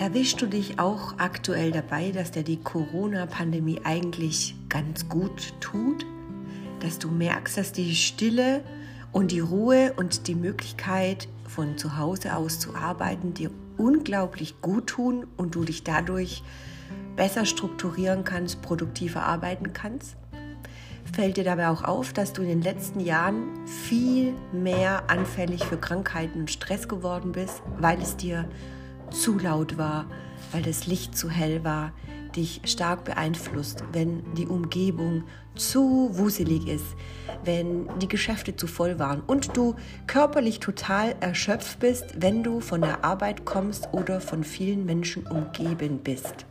Erwischst du dich auch aktuell dabei, dass dir die Corona-Pandemie eigentlich ganz gut tut? Dass du merkst, dass die Stille und die Ruhe und die Möglichkeit, von zu Hause aus zu arbeiten, dir unglaublich gut tun und du dich dadurch besser strukturieren kannst, produktiver arbeiten kannst? Fällt dir dabei auch auf, dass du in den letzten Jahren viel mehr anfällig für Krankheiten und Stress geworden bist, weil es dir zu laut war, weil das Licht zu hell war, dich stark beeinflusst, wenn die Umgebung zu wuselig ist, wenn die Geschäfte zu voll waren und du körperlich total erschöpft bist, wenn du von der Arbeit kommst oder von vielen Menschen umgeben bist.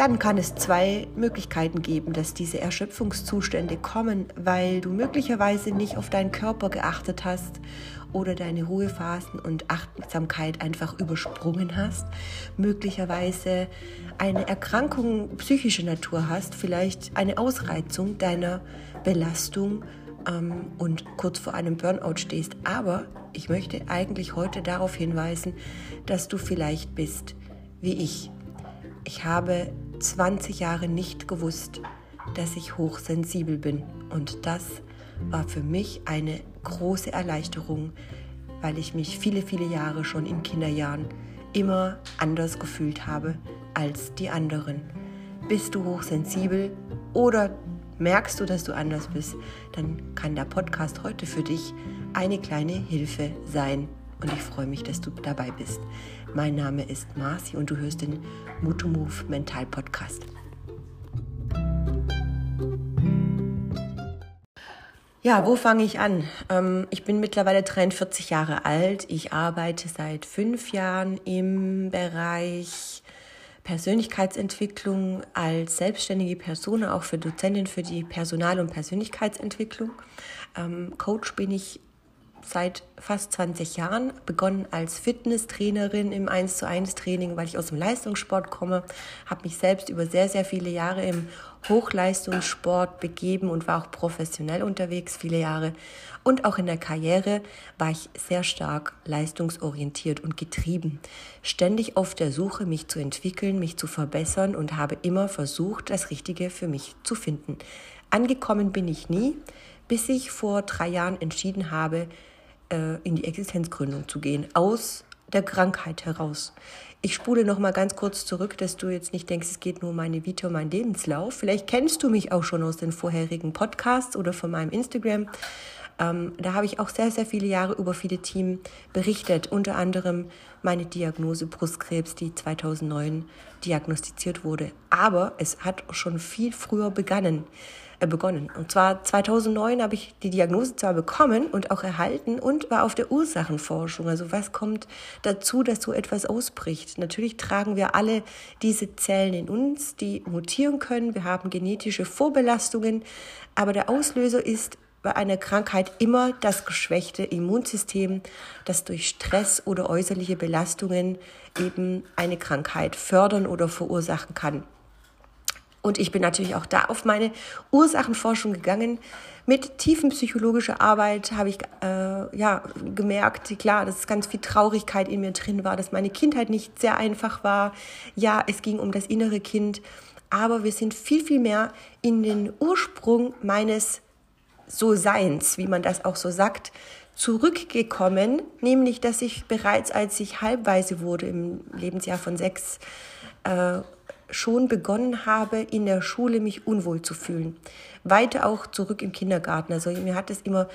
Dann kann es zwei Möglichkeiten geben, dass diese Erschöpfungszustände kommen, weil du möglicherweise nicht auf deinen Körper geachtet hast oder deine Ruhephasen und Achtsamkeit einfach übersprungen hast, möglicherweise eine Erkrankung psychischer Natur hast, vielleicht eine Ausreizung deiner Belastung ähm, und kurz vor einem Burnout stehst. Aber ich möchte eigentlich heute darauf hinweisen, dass du vielleicht bist wie ich. Ich habe 20 Jahre nicht gewusst, dass ich hochsensibel bin. Und das war für mich eine große Erleichterung, weil ich mich viele, viele Jahre schon in Kinderjahren immer anders gefühlt habe als die anderen. Bist du hochsensibel oder merkst du, dass du anders bist, dann kann der Podcast heute für dich eine kleine Hilfe sein. Und ich freue mich, dass du dabei bist. Mein Name ist Marci und du hörst den Mutu Move Mental Podcast. Ja, wo fange ich an? Ähm, ich bin mittlerweile 43 Jahre alt. Ich arbeite seit fünf Jahren im Bereich Persönlichkeitsentwicklung als selbstständige Person, auch für Dozentin für die Personal- und Persönlichkeitsentwicklung. Ähm, Coach bin ich seit fast 20 Jahren, begonnen als Fitnesstrainerin im 1 zu 1 Training, weil ich aus dem Leistungssport komme, habe mich selbst über sehr, sehr viele Jahre im Hochleistungssport begeben und war auch professionell unterwegs viele Jahre. Und auch in der Karriere war ich sehr stark leistungsorientiert und getrieben. Ständig auf der Suche, mich zu entwickeln, mich zu verbessern und habe immer versucht, das Richtige für mich zu finden. Angekommen bin ich nie, bis ich vor drei Jahren entschieden habe, äh, in die Existenzgründung zu gehen, aus der Krankheit heraus. Ich spule noch mal ganz kurz zurück, dass du jetzt nicht denkst, es geht nur um meine Vita, um meinen Lebenslauf. Vielleicht kennst du mich auch schon aus den vorherigen Podcasts oder von meinem Instagram. Ähm, da habe ich auch sehr, sehr viele Jahre über viele Themen berichtet, unter anderem meine Diagnose Brustkrebs, die 2009 diagnostiziert wurde. Aber es hat schon viel früher begonnen. Äh, begonnen. Und zwar 2009 habe ich die Diagnose zwar bekommen und auch erhalten und war auf der Ursachenforschung. Also was kommt dazu, dass so etwas ausbricht? Natürlich tragen wir alle diese Zellen in uns, die mutieren können. Wir haben genetische Vorbelastungen, aber der Auslöser ist bei einer Krankheit immer das geschwächte Immunsystem, das durch Stress oder äußerliche Belastungen eben eine Krankheit fördern oder verursachen kann. Und ich bin natürlich auch da auf meine Ursachenforschung gegangen. Mit tiefenpsychologischer Arbeit habe ich äh, ja, gemerkt, klar, dass ganz viel Traurigkeit in mir drin war, dass meine Kindheit nicht sehr einfach war. Ja, es ging um das innere Kind, aber wir sind viel, viel mehr in den Ursprung meines So-Seins, wie man das auch so sagt, zurückgekommen, nämlich dass ich bereits als ich halbweise wurde im Lebensjahr von sechs, äh, schon begonnen habe, in der Schule mich unwohl zu fühlen. Weiter auch zurück im Kindergarten. Also mir hat es immer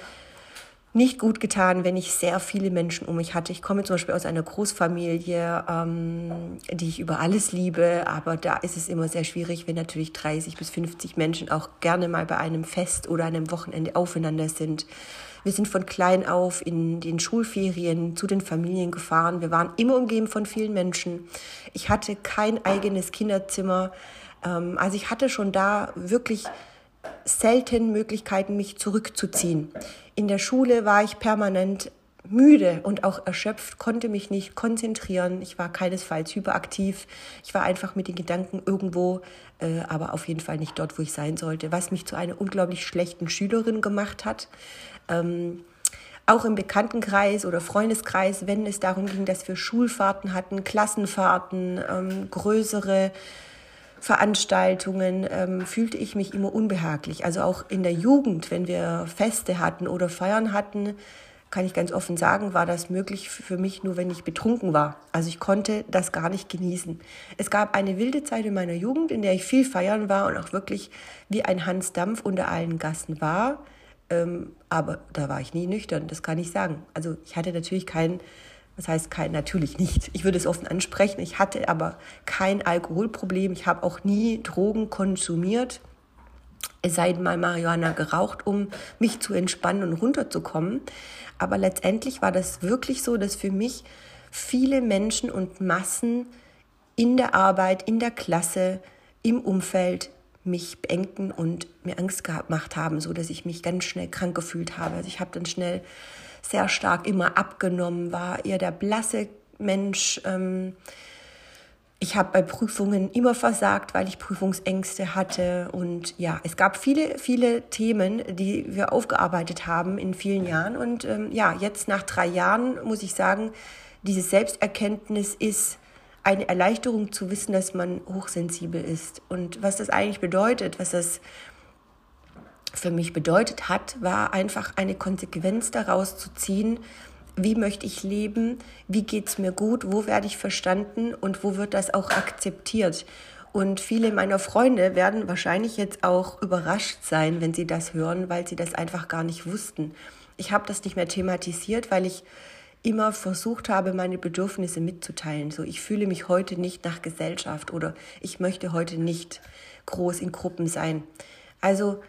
nicht gut getan, wenn ich sehr viele Menschen um mich hatte. Ich komme zum Beispiel aus einer Großfamilie, ähm, die ich über alles liebe, aber da ist es immer sehr schwierig, wenn natürlich 30 bis 50 Menschen auch gerne mal bei einem Fest oder einem Wochenende aufeinander sind. Wir sind von klein auf in den Schulferien zu den Familien gefahren. Wir waren immer umgeben von vielen Menschen. Ich hatte kein eigenes Kinderzimmer. Ähm, also ich hatte schon da wirklich selten Möglichkeiten, mich zurückzuziehen. In der Schule war ich permanent müde und auch erschöpft, konnte mich nicht konzentrieren. Ich war keinesfalls hyperaktiv. Ich war einfach mit den Gedanken irgendwo, äh, aber auf jeden Fall nicht dort, wo ich sein sollte, was mich zu einer unglaublich schlechten Schülerin gemacht hat. Ähm, auch im Bekanntenkreis oder Freundeskreis, wenn es darum ging, dass wir Schulfahrten hatten, Klassenfahrten, ähm, größere Veranstaltungen, ähm, fühlte ich mich immer unbehaglich. Also auch in der Jugend, wenn wir Feste hatten oder Feiern hatten, kann ich ganz offen sagen, war das möglich für mich nur, wenn ich betrunken war. Also ich konnte das gar nicht genießen. Es gab eine wilde Zeit in meiner Jugend, in der ich viel feiern war und auch wirklich wie ein Hans Dampf unter allen Gassen war. Ähm, aber da war ich nie nüchtern, das kann ich sagen. Also ich hatte natürlich kein, was heißt kein, natürlich nicht. Ich würde es offen ansprechen. Ich hatte aber kein Alkoholproblem. Ich habe auch nie Drogen konsumiert. Es sei denn mal Marihuana geraucht, um mich zu entspannen und runterzukommen. Aber letztendlich war das wirklich so, dass für mich viele Menschen und Massen in der Arbeit, in der Klasse, im Umfeld mich beengten und mir Angst gemacht haben, so dass ich mich ganz schnell krank gefühlt habe. Also ich habe dann schnell sehr stark immer abgenommen, war eher der blasse Mensch. Ähm, ich habe bei Prüfungen immer versagt, weil ich Prüfungsängste hatte. Und ja, es gab viele, viele Themen, die wir aufgearbeitet haben in vielen Jahren. Und ähm, ja, jetzt nach drei Jahren muss ich sagen, diese Selbsterkenntnis ist eine Erleichterung zu wissen, dass man hochsensibel ist. Und was das eigentlich bedeutet, was das für mich bedeutet hat, war einfach eine Konsequenz daraus zu ziehen, wie möchte ich leben, wie geht es mir gut, wo werde ich verstanden und wo wird das auch akzeptiert. Und viele meiner Freunde werden wahrscheinlich jetzt auch überrascht sein, wenn sie das hören, weil sie das einfach gar nicht wussten. Ich habe das nicht mehr thematisiert, weil ich immer versucht habe, meine Bedürfnisse mitzuteilen. So, ich fühle mich heute nicht nach Gesellschaft oder ich möchte heute nicht groß in Gruppen sein. Also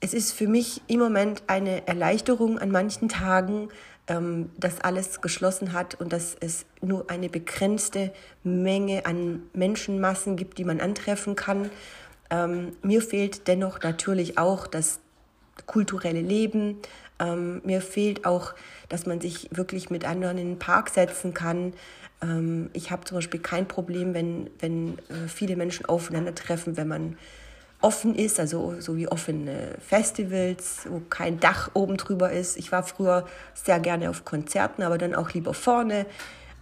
es ist für mich im Moment eine Erleichterung an manchen Tagen, ähm, dass alles geschlossen hat und dass es nur eine begrenzte Menge an Menschenmassen gibt, die man antreffen kann. Ähm, mir fehlt dennoch natürlich auch das kulturelle Leben, ähm, mir fehlt auch, dass man sich wirklich mit anderen in den Park setzen kann. Ähm, ich habe zum Beispiel kein Problem, wenn, wenn äh, viele Menschen aufeinandertreffen, wenn man offen ist, also so wie offene Festivals, wo kein Dach oben drüber ist. Ich war früher sehr gerne auf Konzerten, aber dann auch lieber vorne.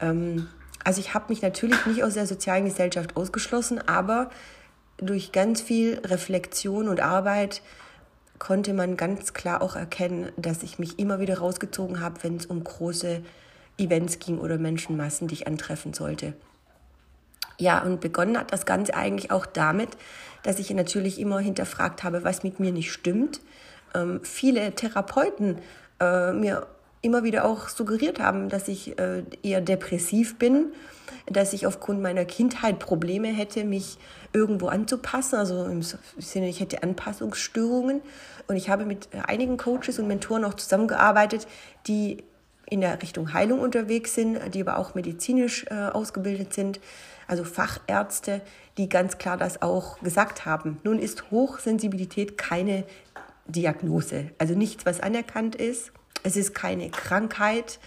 Ähm, also ich habe mich natürlich nicht aus der sozialen Gesellschaft ausgeschlossen, aber durch ganz viel Reflexion und Arbeit konnte man ganz klar auch erkennen, dass ich mich immer wieder rausgezogen habe, wenn es um große Events ging oder Menschenmassen, die ich antreffen sollte. Ja, und begonnen hat das Ganze eigentlich auch damit, dass ich natürlich immer hinterfragt habe, was mit mir nicht stimmt. Ähm, viele Therapeuten äh, mir immer wieder auch suggeriert haben, dass ich äh, eher depressiv bin, dass ich aufgrund meiner Kindheit Probleme hätte, mich irgendwo anzupassen, also im Sinne, ich hätte Anpassungsstörungen. Und ich habe mit einigen Coaches und Mentoren auch zusammengearbeitet, die in der Richtung Heilung unterwegs sind, die aber auch medizinisch äh, ausgebildet sind, also Fachärzte, die ganz klar das auch gesagt haben. Nun ist Hochsensibilität keine Diagnose, also nichts, was anerkannt ist. Es ist keine Krankheit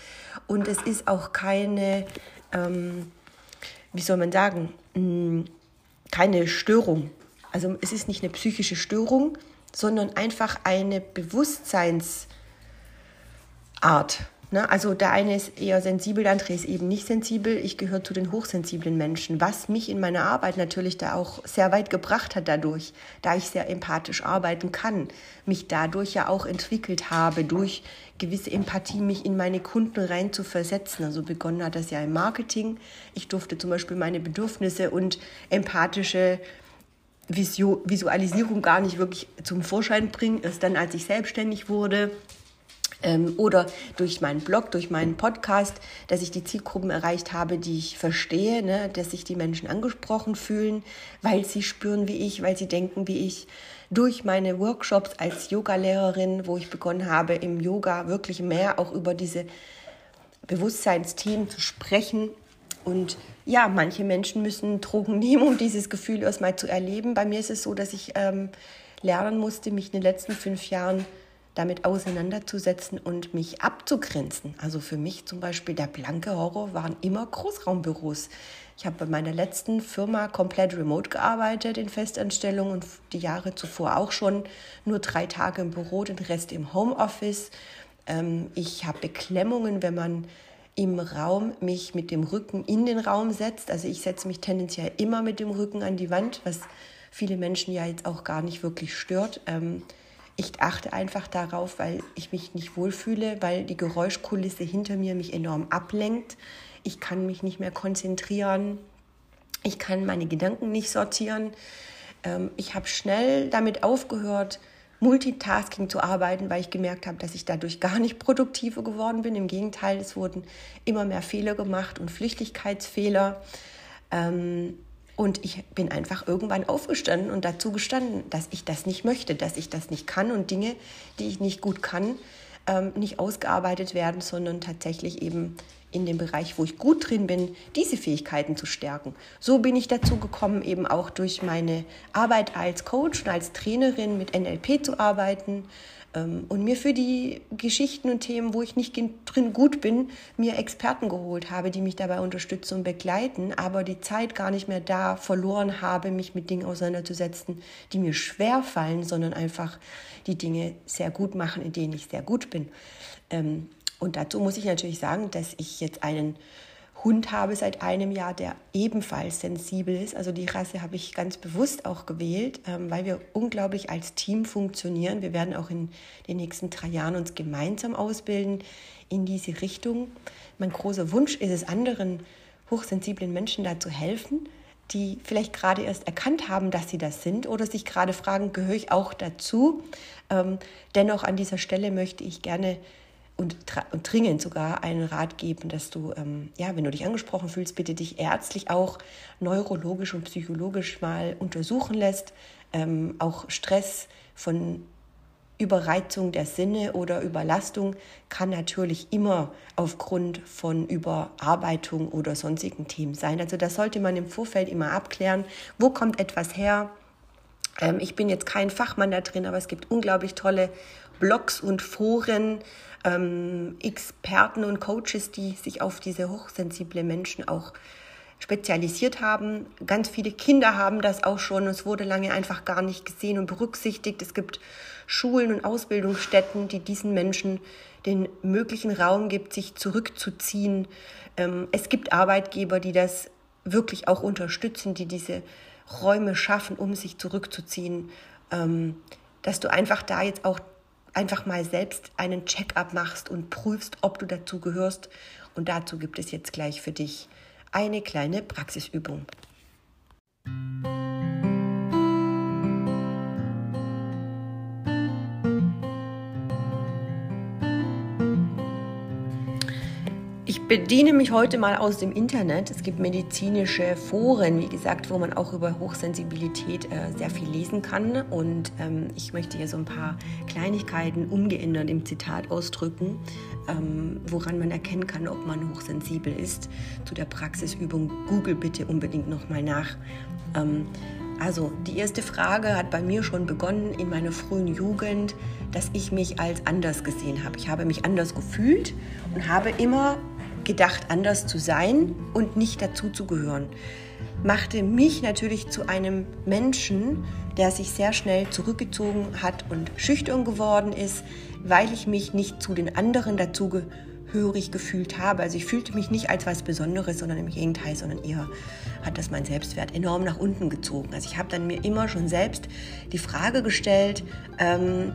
und es ist auch keine, ähm, wie soll man sagen, hm, keine Störung. Also es ist nicht eine psychische Störung, sondern einfach eine Bewusstseinsart. Ne? Also der eine ist eher sensibel, der andere ist eben nicht sensibel. Ich gehöre zu den hochsensiblen Menschen, was mich in meiner Arbeit natürlich da auch sehr weit gebracht hat dadurch, da ich sehr empathisch arbeiten kann, mich dadurch ja auch entwickelt habe, durch gewisse Empathie mich in meine Kunden rein zu versetzen. Also begonnen hat das ja im Marketing. Ich durfte zum Beispiel meine Bedürfnisse und empathische Visualisierung gar nicht wirklich zum Vorschein bringen. Erst dann, als ich selbstständig wurde, ähm, oder durch meinen Blog, durch meinen Podcast, dass ich die Zielgruppen erreicht habe, die ich verstehe, ne, dass sich die Menschen angesprochen fühlen, weil sie spüren wie ich, weil sie denken wie ich. Durch meine Workshops als Yogalehrerin, wo ich begonnen habe, im Yoga wirklich mehr auch über diese Bewusstseinsthemen zu sprechen. Und ja, manche Menschen müssen Drogen nehmen, um dieses Gefühl erstmal zu erleben. Bei mir ist es so, dass ich ähm, lernen musste, mich in den letzten fünf Jahren damit auseinanderzusetzen und mich abzugrenzen. Also für mich zum Beispiel der blanke Horror waren immer Großraumbüros. Ich habe bei meiner letzten Firma komplett remote gearbeitet in Festanstellung und die Jahre zuvor auch schon nur drei Tage im Büro, den Rest im Homeoffice. Ähm, ich habe Beklemmungen, wenn man im Raum mich mit dem Rücken in den Raum setzt. Also ich setze mich tendenziell immer mit dem Rücken an die Wand, was viele Menschen ja jetzt auch gar nicht wirklich stört. Ich achte einfach darauf, weil ich mich nicht wohlfühle, weil die Geräuschkulisse hinter mir mich enorm ablenkt. Ich kann mich nicht mehr konzentrieren. Ich kann meine Gedanken nicht sortieren. Ähm, ich habe schnell damit aufgehört, Multitasking zu arbeiten, weil ich gemerkt habe, dass ich dadurch gar nicht produktiver geworden bin. Im Gegenteil, es wurden immer mehr Fehler gemacht und Flüchtigkeitsfehler. Ähm, und ich bin einfach irgendwann aufgestanden und dazu gestanden, dass ich das nicht möchte, dass ich das nicht kann und Dinge, die ich nicht gut kann, ähm, nicht ausgearbeitet werden, sondern tatsächlich eben in dem Bereich, wo ich gut drin bin, diese Fähigkeiten zu stärken. So bin ich dazu gekommen, eben auch durch meine Arbeit als Coach und als Trainerin mit NLP zu arbeiten, ähm, und mir für die Geschichten und Themen, wo ich nicht drin gut bin, mir Experten geholt habe, die mich dabei unterstützen und begleiten, aber die Zeit gar nicht mehr da verloren habe, mich mit Dingen auseinanderzusetzen, die mir schwer fallen, sondern einfach die Dinge sehr gut machen, in denen ich sehr gut bin. Ähm, und dazu muss ich natürlich sagen, dass ich jetzt einen Hund habe seit einem Jahr, der ebenfalls sensibel ist. Also die Rasse habe ich ganz bewusst auch gewählt, ähm, weil wir unglaublich als Team funktionieren. Wir werden auch in den nächsten drei Jahren uns gemeinsam ausbilden in diese Richtung. Mein großer Wunsch ist es, anderen hochsensiblen Menschen dazu helfen, die vielleicht gerade erst erkannt haben, dass sie das sind oder sich gerade fragen, gehöre ich auch dazu? Ähm, dennoch an dieser Stelle möchte ich gerne und, und dringend sogar einen Rat geben, dass du, ähm, ja, wenn du dich angesprochen fühlst, bitte dich ärztlich auch neurologisch und psychologisch mal untersuchen lässt. Ähm, auch Stress von Überreizung der Sinne oder Überlastung kann natürlich immer aufgrund von Überarbeitung oder sonstigen Themen sein. Also das sollte man im Vorfeld immer abklären. Wo kommt etwas her? Ähm, ich bin jetzt kein Fachmann da drin, aber es gibt unglaublich tolle Blogs und Foren, ähm, Experten und Coaches, die sich auf diese hochsensible Menschen auch spezialisiert haben. Ganz viele Kinder haben das auch schon. Es wurde lange einfach gar nicht gesehen und berücksichtigt. Es gibt Schulen und Ausbildungsstätten, die diesen Menschen den möglichen Raum gibt, sich zurückzuziehen. Ähm, es gibt Arbeitgeber, die das wirklich auch unterstützen, die diese Räume schaffen, um sich zurückzuziehen. Ähm, dass du einfach da jetzt auch einfach mal selbst einen Check-up machst und prüfst, ob du dazu gehörst. Und dazu gibt es jetzt gleich für dich eine kleine Praxisübung. Bediene mich heute mal aus dem Internet. Es gibt medizinische Foren, wie gesagt, wo man auch über Hochsensibilität äh, sehr viel lesen kann. Und ähm, ich möchte hier so ein paar Kleinigkeiten umgeändert im Zitat ausdrücken, ähm, woran man erkennen kann, ob man hochsensibel ist. Zu der Praxisübung Google bitte unbedingt nochmal nach. Ähm, also die erste Frage hat bei mir schon begonnen in meiner frühen Jugend, dass ich mich als anders gesehen habe. Ich habe mich anders gefühlt und habe immer gedacht, anders zu sein und nicht dazu zu gehören. Machte mich natürlich zu einem Menschen, der sich sehr schnell zurückgezogen hat und schüchtern geworden ist, weil ich mich nicht zu den anderen dazugehörig gefühlt habe. Also ich fühlte mich nicht als was Besonderes, sondern im Gegenteil, sondern eher hat das mein Selbstwert enorm nach unten gezogen. Also ich habe dann mir immer schon selbst die Frage gestellt, ähm,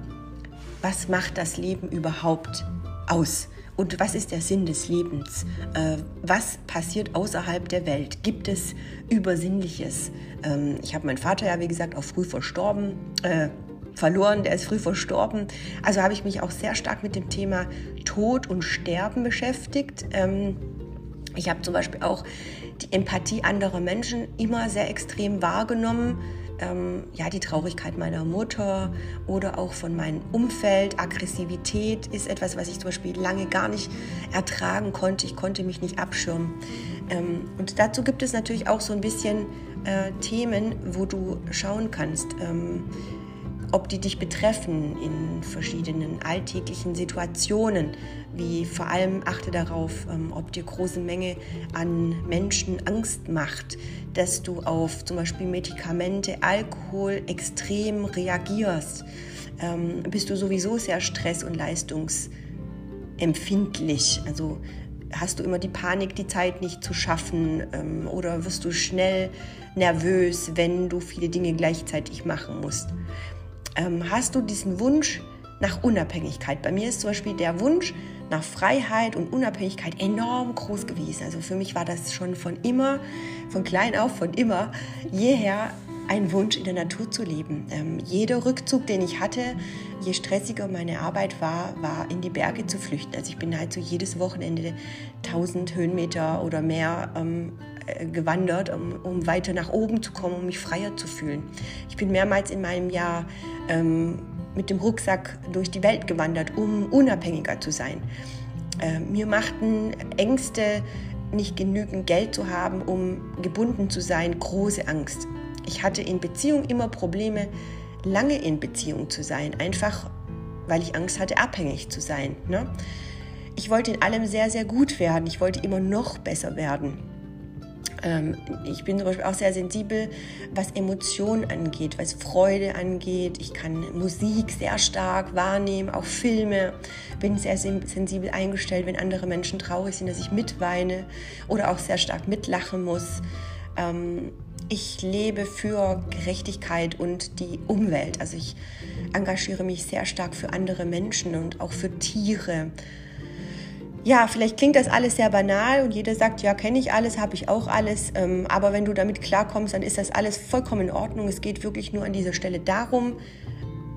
was macht das Leben überhaupt aus? Und was ist der Sinn des Lebens? Äh, was passiert außerhalb der Welt? Gibt es Übersinnliches? Ähm, ich habe meinen Vater ja, wie gesagt, auch früh verstorben, äh, verloren, der ist früh verstorben. Also habe ich mich auch sehr stark mit dem Thema Tod und Sterben beschäftigt. Ähm, ich habe zum Beispiel auch die Empathie anderer Menschen immer sehr extrem wahrgenommen ähm, ja, die Traurigkeit meiner Mutter oder auch von meinem Umfeld. Aggressivität ist etwas, was ich zum Beispiel lange gar nicht ertragen konnte. Ich konnte mich nicht abschirmen. Ähm, und dazu gibt es natürlich auch so ein bisschen äh, Themen, wo du schauen kannst. Ähm, ob die dich betreffen in verschiedenen alltäglichen Situationen, wie vor allem achte darauf, ähm, ob dir große Menge an Menschen Angst macht, dass du auf zum Beispiel Medikamente, Alkohol extrem reagierst, ähm, bist du sowieso sehr stress- und leistungsgetrieben empfindlich? Also hast du immer die Panik, die Zeit nicht zu schaffen ähm, oder wirst du schnell nervös, wenn du viele Dinge gleichzeitig machen musst? Ähm, hast du diesen Wunsch nach Unabhängigkeit? Bei mir ist zum Beispiel der Wunsch nach Freiheit und Unabhängigkeit enorm groß gewesen. Also für mich war das schon von immer, von klein auf, von immer, jeher ein Wunsch, in der Natur zu leben. Ähm, jeder Rückzug, den ich hatte, je stressiger meine Arbeit war, war in die Berge zu flüchten. Also ich bin halt so jedes Wochenende 1000 Höhenmeter oder mehr ähm, äh, gewandert, um, um, weiter nach oben zu kommen, um mich freier zu fühlen. Ich bin mehrmals in meinem Jahr ähm, mit dem Rucksack durch die Welt gewandert, um unabhängiger zu sein. Äh, mir machten Ängste, nicht genügend Geld zu haben, um gebunden zu sein, große Angst. Ich hatte in Beziehung immer Probleme, lange in Beziehung zu sein, einfach weil ich Angst hatte, abhängig zu sein. Ne? Ich wollte in allem sehr, sehr gut werden. Ich wollte immer noch besser werden. Ähm, ich bin zum Beispiel auch sehr sensibel, was Emotionen angeht, was Freude angeht. Ich kann Musik sehr stark wahrnehmen, auch Filme. Bin sehr sensibel eingestellt, wenn andere Menschen traurig sind, dass ich mitweine oder auch sehr stark mitlachen muss. Ähm, ich lebe für Gerechtigkeit und die Umwelt. Also ich engagiere mich sehr stark für andere Menschen und auch für Tiere. Ja, vielleicht klingt das alles sehr banal und jeder sagt, ja, kenne ich alles, habe ich auch alles. Ähm, aber wenn du damit klarkommst, dann ist das alles vollkommen in Ordnung. Es geht wirklich nur an dieser Stelle darum,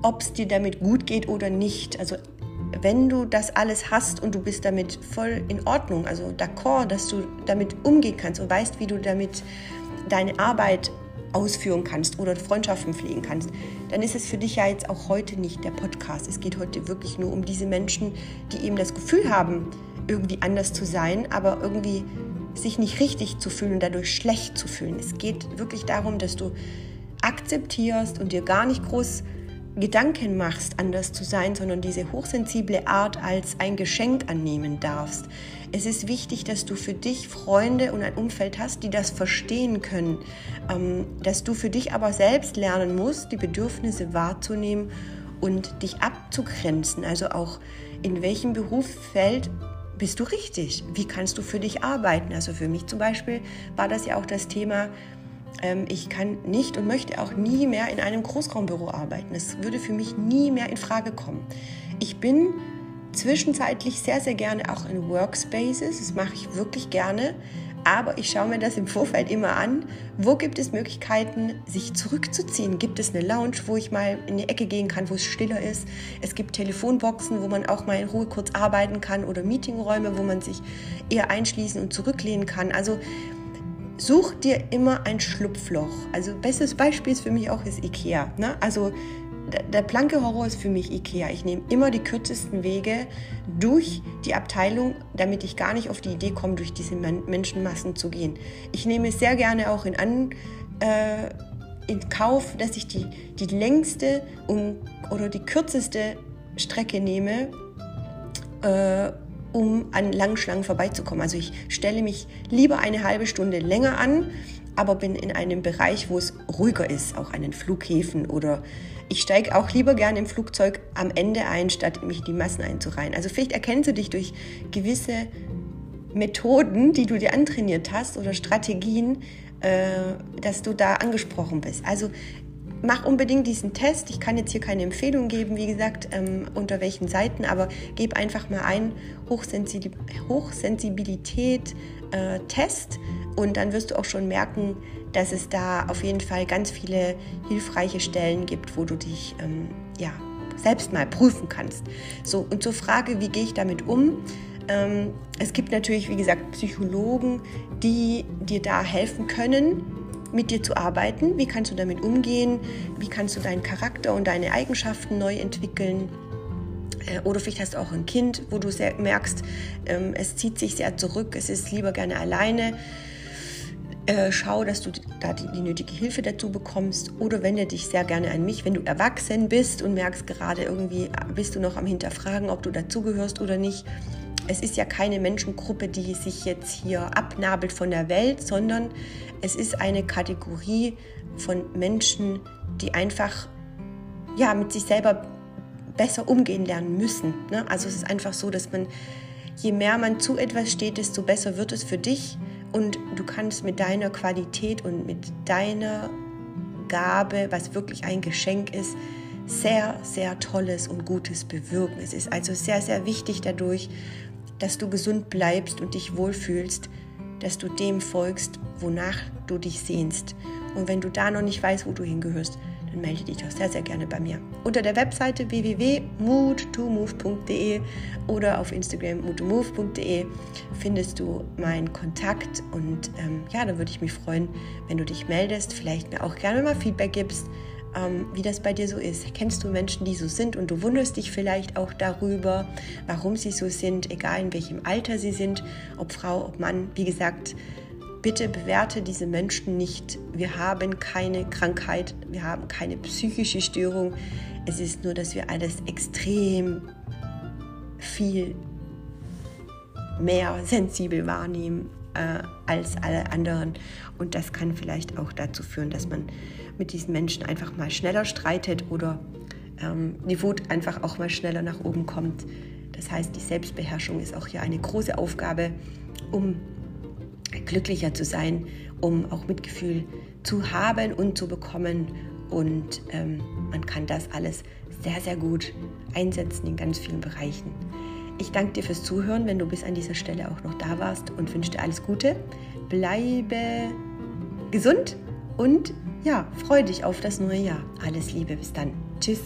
ob es dir damit gut geht oder nicht. Also wenn du das alles hast und du bist damit voll in Ordnung, also d'accord, dass du damit umgehen kannst und weißt, wie du damit deine Arbeit ausführen kannst oder Freundschaften pflegen kannst, dann ist es für dich ja jetzt auch heute nicht der Podcast. Es geht heute wirklich nur um diese Menschen, die eben das Gefühl haben, irgendwie anders zu sein, aber irgendwie sich nicht richtig zu fühlen und dadurch schlecht zu fühlen. Es geht wirklich darum, dass du akzeptierst und dir gar nicht groß Gedanken machst, anders zu sein, sondern diese hochsensible Art als ein Geschenk annehmen darfst. Es ist wichtig, dass du für dich Freunde und ein Umfeld hast, die das verstehen können, ähm, dass du für dich aber selbst lernen musst, die Bedürfnisse wahrzunehmen und dich abzugrenzen. Also auch in welchem Berufsfeld bist du richtig? Wie kannst du für dich arbeiten? Also für mich zum Beispiel war das ja auch das Thema, ähm, ich kann nicht und möchte auch nie mehr in einem Großraumbüro arbeiten. Das würde für mich nie mehr in Frage kommen. Ich bin zwischenzeitlich sehr, sehr gerne auch in Workspaces. Das mache ich wirklich gerne. Aber ich schaue mir das im Vorfeld immer an. Wo gibt es Möglichkeiten, sich zurückzuziehen? Gibt es eine Lounge, wo ich mal in die Ecke gehen kann, wo es stiller ist? Es gibt Telefonboxen, wo man auch mal in Ruhe kurz arbeiten kann oder Meetingräume, wo man sich eher einschließen und zurücklehnen kann. Also such dir immer ein Schlupfloch. Also bestes Beispiel ist für mich auch ist Ikea. Ne? Also der blanke Horror ist für mich Ikea. Ich nehme immer die kürzesten Wege durch die Abteilung, damit ich gar nicht auf die Idee komme, durch diese Menschenmassen zu gehen. Ich nehme sehr gerne auch in, an, äh, in Kauf, dass ich die, die längste um, oder die kürzeste Strecke nehme, äh, um an Langschlangen vorbeizukommen. Also ich stelle mich lieber eine halbe Stunde länger an, aber bin in einem Bereich, wo es ruhiger ist, auch an den Flughäfen oder ich steige auch lieber gerne im Flugzeug am Ende ein, statt mich in die Massen einzureihen. Also vielleicht erkennst du dich durch gewisse Methoden, die du dir antrainiert hast oder Strategien, äh, dass du da angesprochen bist. Also mach unbedingt diesen Test. Ich kann jetzt hier keine Empfehlung geben, wie gesagt, ähm, unter welchen Seiten, aber gib einfach mal ein Hochsensibilität äh, Test und dann wirst du auch schon merken, dass es da auf jeden Fall ganz viele hilfreiche Stellen gibt, wo du dich ähm, ja, selbst mal prüfen kannst. So, und zur Frage, wie gehe ich damit um? Ähm, es gibt natürlich, wie gesagt, Psychologen, die dir da helfen können, mit dir zu arbeiten. Wie kannst du damit umgehen? Wie kannst du deinen Charakter und deine Eigenschaften neu entwickeln? Äh, oder vielleicht hast du auch ein Kind, wo du merkst, ähm, es zieht sich sehr zurück, es ist lieber gerne alleine. Äh, schau, dass du da die, die, nötige Hilfe dazu bekommst oder wende dich sehr gerne an mich, wenn du erwachsen bist und merkst gerade irgendwie, bist du noch am Hinterfragen, ob du dazugehörst oder nicht. Es ist ja keine Menschengruppe, die sich jetzt hier abnabelt von der Welt, sondern es ist eine Kategorie von Menschen, die einfach ja, mit sich selber besser umgehen lernen müssen. Ne? Also es ist einfach so, dass man, je mehr man zu etwas steht, desto besser wird es für dich und du kannst mit deiner Qualität und mit deiner Gabe, was wirklich ein Geschenk ist, sehr, sehr Tolles und Gutes bewirken. Es ist also sehr, sehr wichtig dadurch, dass du gesund bleibst und dich wohlfühlst, dass du dem folgst, wonach du dich sehnst. Und wenn du da noch nicht weißt, wo du hingehörst, dann melde dich doch sehr, sehr gerne bei mir. Unter der Webseite www.mood2move.de oder auf Instagram mood2move.de findest du meinen Kontakt und ähm, ja, dann würde ich mich freuen, wenn du dich meldest, vielleicht mir auch gerne mal Feedback gibst, ähm, wie das bei dir so ist. Kennst du Menschen, die so sind und du wunderst dich vielleicht auch darüber, warum sie so sind, egal in welchem Alter sie sind, ob Frau, ob Mann. Wie gesagt, bitte bewerte diese Menschen nicht. Wir haben keine Krankheit, wir haben keine psychische Störung. Es ist nur, dass wir alles extrem viel mehr sensibel wahrnehmen äh, als alle anderen. Und das kann vielleicht auch dazu führen, dass man mit diesen Menschen einfach mal schneller streitet oder ähm, die Wut einfach auch mal schneller nach oben kommt. Das heißt, die Selbstbeherrschung ist auch hier eine große Aufgabe, um glücklicher zu sein, um auch Mitgefühl zu haben und zu bekommen. Und ähm, man kann das alles sehr, sehr gut einsetzen in ganz vielen Bereichen. Ich danke dir fürs Zuhören, wenn du bis an dieser Stelle auch noch da warst und wünsche dir alles Gute. Bleibe gesund und ja, freue dich auf das neue Jahr. Alles Liebe, bis dann. Tschüss.